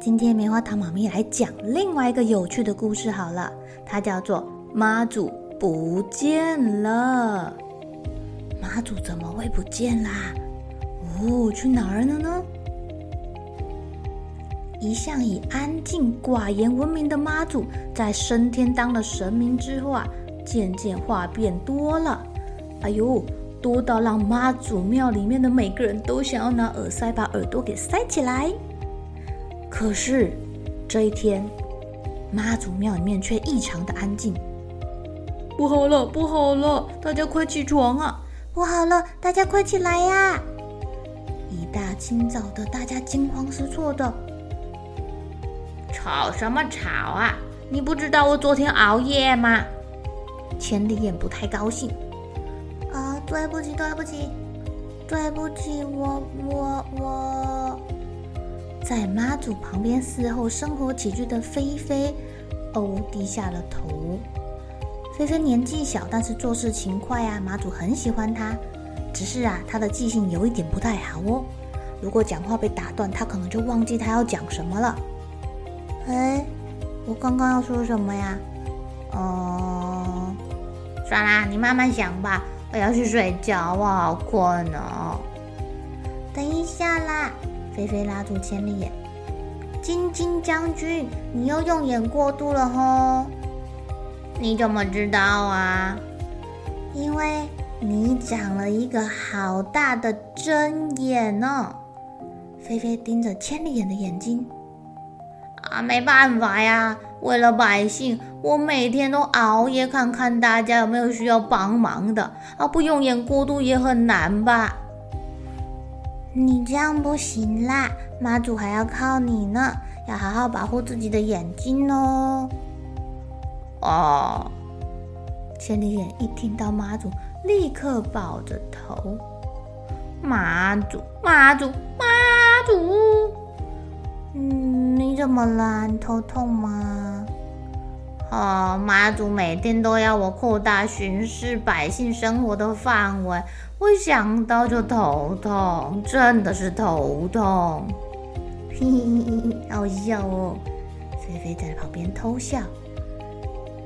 今天棉花糖妈咪来讲另外一个有趣的故事好了，它叫做妈祖不见了。妈祖怎么会不见啦？哦，去哪儿了呢？一向以安静寡言闻名的妈祖，在升天当了神明之后啊，渐渐话变多了。哎呦，多到让妈祖庙里面的每个人都想要拿耳塞把耳朵给塞起来。可是这一天，妈祖庙里面却异常的安静。不好了，不好了，大家快起床啊！不好了，大家快起来呀！一大清早的，大家惊慌失措的。吵什么吵啊？你不知道我昨天熬夜吗？千里眼不太高兴。啊，对不起，对不起，对不起，我我我。在妈祖旁边伺候生活起居的菲菲，哦，低下了头。菲菲年纪小，但是做事勤快啊，妈祖很喜欢她。只是啊，她的记性有一点不太好哦。如果讲话被打断，她可能就忘记她要讲什么了。哎，我刚刚要说什么呀？哦，算啦，你慢慢想吧。我要去睡觉，我好困哦。等一下啦。菲菲拉住千里眼，晶晶将军，你又用眼过度了吼！你怎么知道啊？因为你长了一个好大的针眼哦。菲菲盯着千里眼的眼睛，啊，没办法呀，为了百姓，我每天都熬夜看看大家有没有需要帮忙的啊，不用眼过度也很难吧？你这样不行啦，妈祖还要靠你呢，要好好保护自己的眼睛哦。哦，千里眼一听到妈祖，立刻抱着头。妈祖，妈祖，妈祖。嗯，你怎么啦？你头痛吗？哦，妈祖每天都要我扩大巡视百姓生活的范围。我想到就头痛，真的是头痛。嘿嘿嘿，好笑哦！菲菲在旁边偷笑，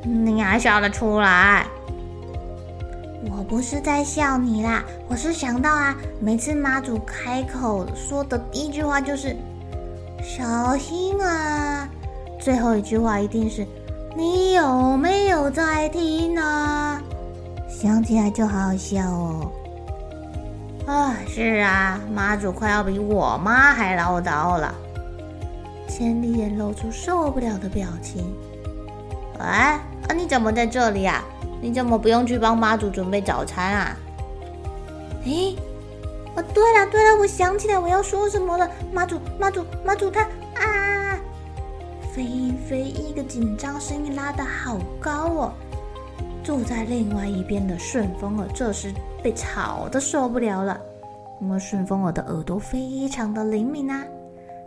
你还笑得出来？我不是在笑你啦，我是想到啊，每次妈祖开口说的第一句话就是“小心啊”，最后一句话一定是“你有没有在听啊”，想起来就好好笑哦。啊，是啊，妈祖快要比我妈还唠叨了。千里眼露出受不了的表情。哎，啊，你怎么在这里啊？你怎么不用去帮妈祖准备早餐啊？哎，哦，对了对了，我想起来我要说什么了。妈祖妈祖妈祖他啊！菲菲一个紧张，声音拉得好高哦。住在另外一边的顺风耳这时被吵得受不了了，因为顺风耳的耳朵非常的灵敏啊。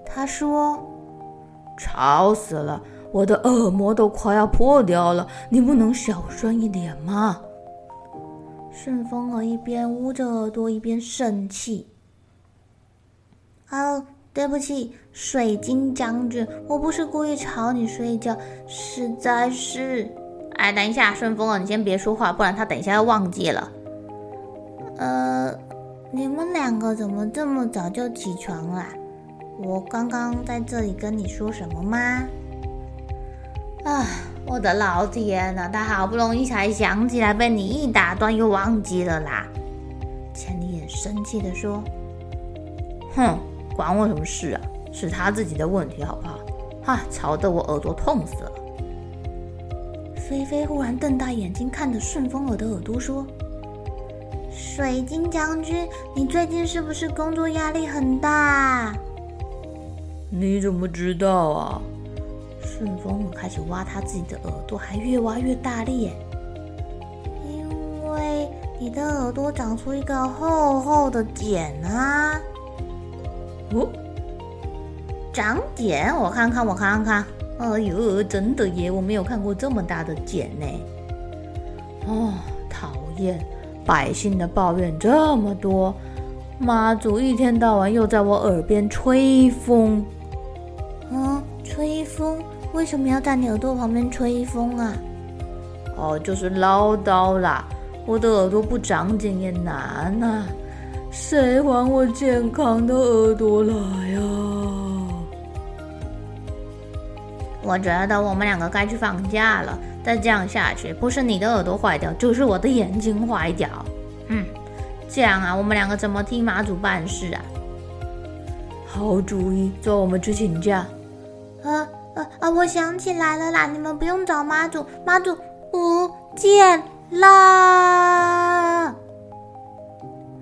他说：“吵死了，我的耳膜都快要破掉了，你不能小声一点吗？”顺风耳一边捂着耳朵一边生气：“哦，对不起，水晶将军，我不是故意吵你睡觉，实在是……”哎，等一下，顺风耳，你先别说话，不然他等一下要忘记了。呃，你们两个怎么这么早就起床了？我刚刚在这里跟你说什么吗？啊，我的老天呐，他好不容易才想起来，被你一打断又忘记了啦！千里眼生气地说：“哼，管我什么事啊？是他自己的问题，好不好？哈，吵得我耳朵痛死了。”菲菲忽然瞪大眼睛看着顺风耳的耳朵说。水晶将军，你最近是不是工作压力很大？你怎么知道啊？顺风耳开始挖他自己的耳朵，还越挖越大力耶。因为你的耳朵长出一个厚厚的茧啊！哦，长茧？我看看，我看看。哎呦，真的耶！我没有看过这么大的茧呢。哦，讨厌。百姓的抱怨这么多，妈祖一天到晚又在我耳边吹风。嗯，吹风？为什么要在你耳朵旁边吹风啊？哦，就是唠叨啦。我的耳朵不长茧也难啊，谁还我健康的耳朵来呀？我觉得我们两个该去放假了。再这样下去，不是你的耳朵坏掉，就是我的眼睛坏掉。嗯，这样啊，我们两个怎么替妈祖办事啊？好主意，走，我们去请假。呃呃呃，我想起来了啦，你们不用找妈祖，妈祖不见了。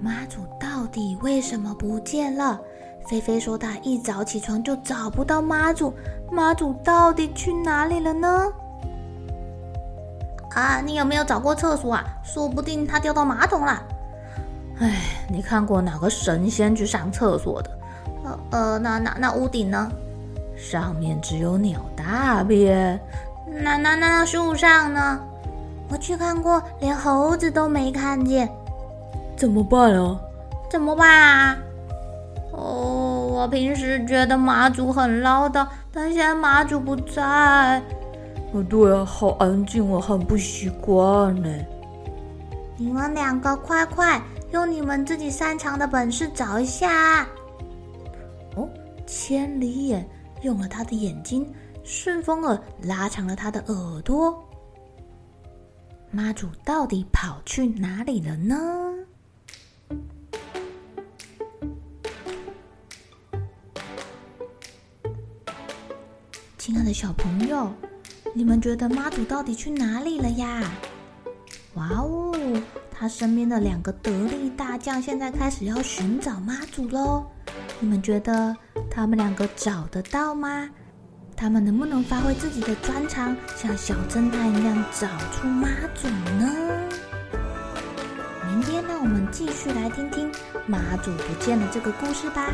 妈祖到底为什么不见了？菲菲说她一早起床就找不到妈祖，妈祖到底去哪里了呢？啊，你有没有找过厕所啊？说不定他掉到马桶了。哎，你看过哪个神仙去上厕所的？呃呃，那那那屋顶呢？上面只有鸟大便。那那那那树上呢？我去看过，连猴子都没看见。怎么办啊？怎么办啊？哦，我平时觉得妈祖很唠叨，但现在妈祖不在。哦，对啊，好安静，我很不习惯呢。你们两个快快用你们自己擅长的本事找一下。哦，千里眼用了他的眼睛，顺风耳拉长了他的耳朵。妈祖到底跑去哪里了呢？亲爱的小朋友。你们觉得妈祖到底去哪里了呀？哇哦，他身边的两个得力大将现在开始要寻找妈祖喽。你们觉得他们两个找得到吗？他们能不能发挥自己的专长，像小侦探一样找出妈祖呢？明天让我们继续来听听妈祖不见了这个故事吧。